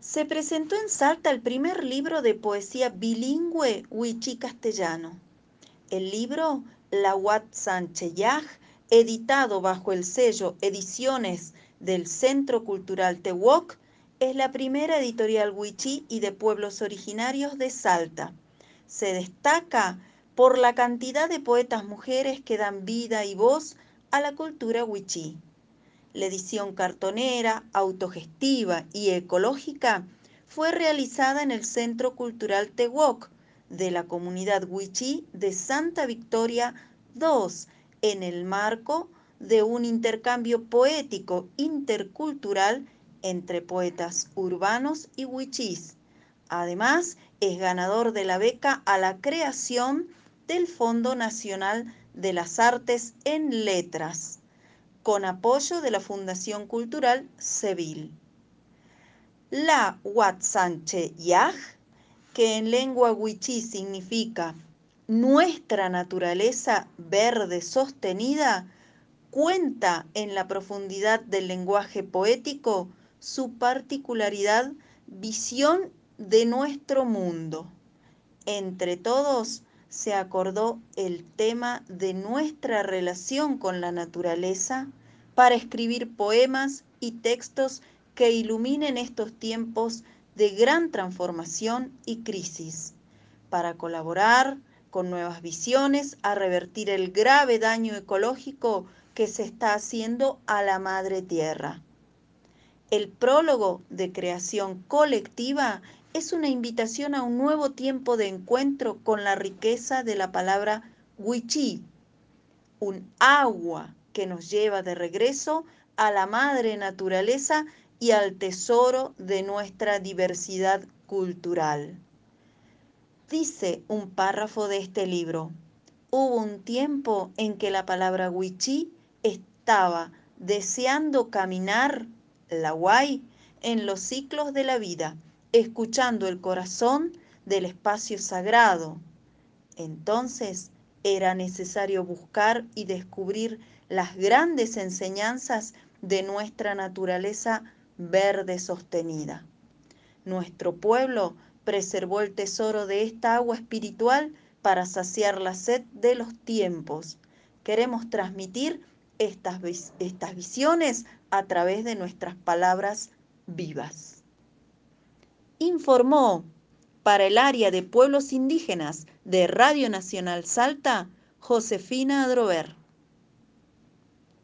Se presentó en Salta el primer libro de poesía bilingüe huichí-castellano. El libro La Yaj, editado bajo el sello Ediciones del Centro Cultural Tehuoc, es la primera editorial huichí y de pueblos originarios de Salta. Se destaca por la cantidad de poetas mujeres que dan vida y voz a la cultura huichí. La edición cartonera, autogestiva y ecológica fue realizada en el Centro Cultural Tehuoc de la comunidad Huichí de Santa Victoria II en el marco de un intercambio poético intercultural entre poetas urbanos y huichís. Además, es ganador de la beca a la creación del Fondo Nacional de las Artes en Letras con apoyo de la Fundación Cultural Seville. La Huatsanche Yaj, que en lengua huichí significa nuestra naturaleza verde sostenida, cuenta en la profundidad del lenguaje poético su particularidad visión de nuestro mundo. Entre todos se acordó el tema de nuestra relación con la naturaleza para escribir poemas y textos que iluminen estos tiempos de gran transformación y crisis, para colaborar con nuevas visiones a revertir el grave daño ecológico que se está haciendo a la madre tierra. El prólogo de creación colectiva es una invitación a un nuevo tiempo de encuentro con la riqueza de la palabra huichí, un agua que nos lleva de regreso a la madre naturaleza y al tesoro de nuestra diversidad cultural. Dice un párrafo de este libro, hubo un tiempo en que la palabra huichí estaba deseando caminar, la guay, en los ciclos de la vida, escuchando el corazón del espacio sagrado. Entonces era necesario buscar y descubrir las grandes enseñanzas de nuestra naturaleza verde sostenida. Nuestro pueblo preservó el tesoro de esta agua espiritual para saciar la sed de los tiempos. Queremos transmitir estas, estas visiones a través de nuestras palabras vivas. Informó para el área de pueblos indígenas de Radio Nacional Salta, Josefina Adrover.